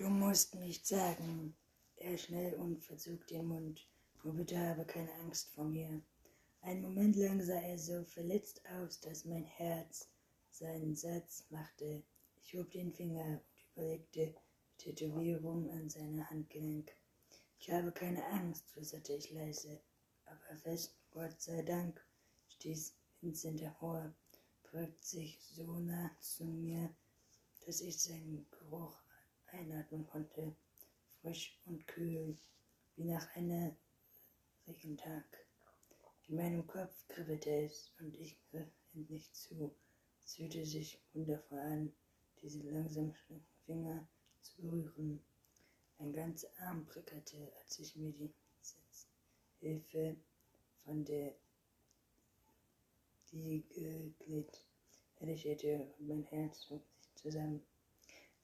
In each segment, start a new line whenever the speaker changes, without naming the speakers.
Du musst nicht sagen. Er schnell und verzog den Mund. Nur bitte habe keine Angst vor mir. Einen Moment lang sah er so verletzt aus, dass mein Herz seinen Satz machte. Ich hob den Finger und überlegte die Tätowierung an seiner Handgelenk. Ich habe keine Angst, flüsterte ich leise, aber fest, Gott sei Dank, stieß Vincent hervor, beugt sich so nah zu mir, dass ich seinen Geruch einatmen konnte, frisch und kühl, wie nach einem Regentag. In meinem Kopf kribbelte es und ich griff endlich zu. Es fühlte sich wundervoll an, diese langsamen Finger zu berühren. Mein ganzer Arm prickelte, als ich mir die Hilfe von der Diege glitt. Hätte und mein Herz zog sich zusammen.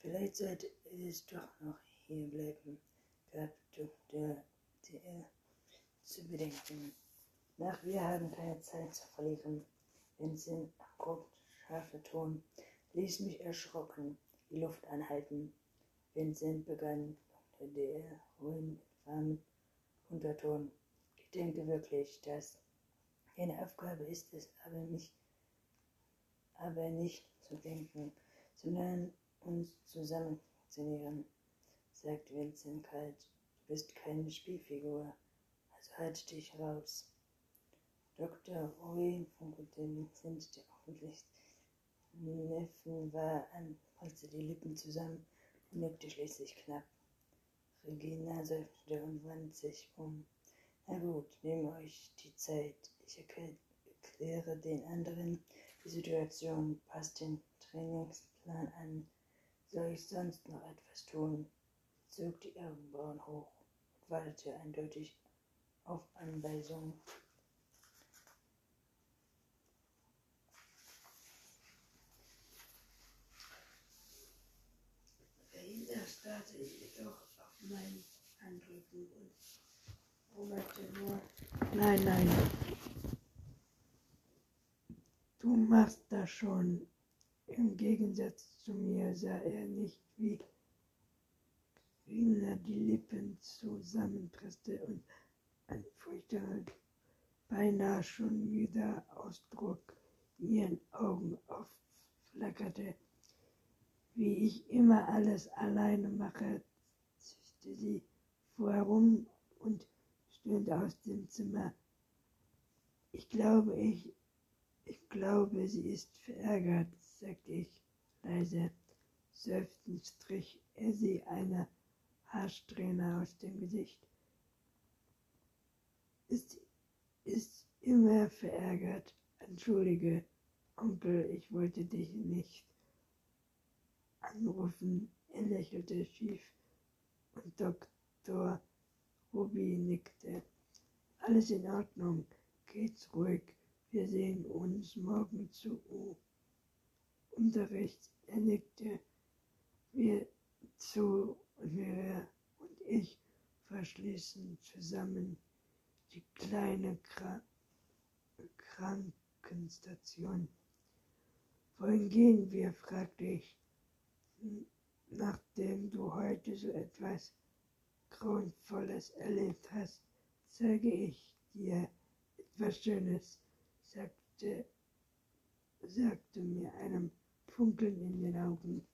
Vielleicht sollte es doch noch hier bleiben, gab Dr. DR zu bedenken. Nach wir haben keine Zeit zu verlieren. Vincent abrupt scharfer Ton ließ mich erschrocken die Luft anhalten. Vincent begann unter der hohen, warmen Unterton. Ich denke wirklich, dass meine Aufgabe ist es, aber mich, aber nicht zu denken, sondern uns zusammen zu nähren, sagt Vincent kalt. Du bist keine Spielfigur, also halt dich raus. Dr. Owen funkelte Vincent, der offensichtlich Neffen war, an, presste die Lippen zusammen und nickte schließlich knapp. Regina seufzte und wandte sich um. Na gut, nehmt euch die Zeit. Ich erkläre den anderen die Situation, passt den Trainingsplan an. Soll ich sonst noch etwas tun? Sie zog die Augenbrauen hoch und wartete eindeutig auf Anweisungen. starrte jedoch auf meinen Handrücken und brummerte nur, nein, nein, du machst das schon. Im Gegensatz zu mir sah er nicht, wie Rina die Lippen zusammenpresste und ein furchtbarer, beinahe schon müder Ausdruck in ihren Augen aufflackerte wie ich immer alles alleine mache, zischte sie fuhr herum und stöhnte aus dem Zimmer. Ich glaube, ich, ich glaube, sie ist verärgert, sagte ich leise. Seufzend strich er sie eine Haarsträhne aus dem Gesicht. Ist, ist immer verärgert. Entschuldige, Onkel, ich wollte dich nicht anrufen. Er lächelte schief und Dr. Ruby nickte. Alles in Ordnung, geht's ruhig. Wir sehen uns morgen zu U. Unterricht. Er nickte. Wir zu und wir und ich verschließen zusammen die kleine Kra Krankenstation. Wohin gehen wir? fragte ich nachdem du heute so etwas Grauenvolles erlebt hast, zeige ich dir etwas Schönes, sagte, sagte mir einem Funkeln in den Augen.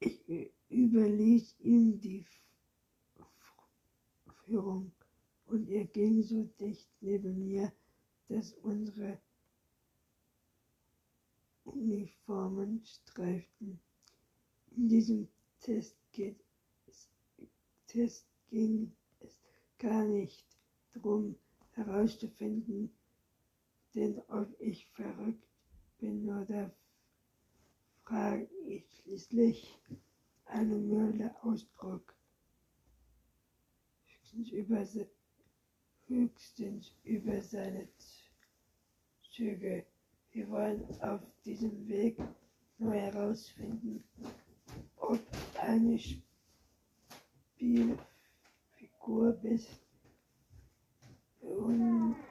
Ich überließ ihm die Führung und er ging so dicht neben mir, dass unsere Uniformen streiften. In diesem Test, geht es, Test ging es gar nicht darum herauszufinden, denn ob ich verrückt bin oder frage ich schließlich einen milden Ausdruck. Höchstens über, höchstens über seine Züge. Wir wollen auf diesem Weg nur herausfinden, ob eine Spielfigur bist. Bye.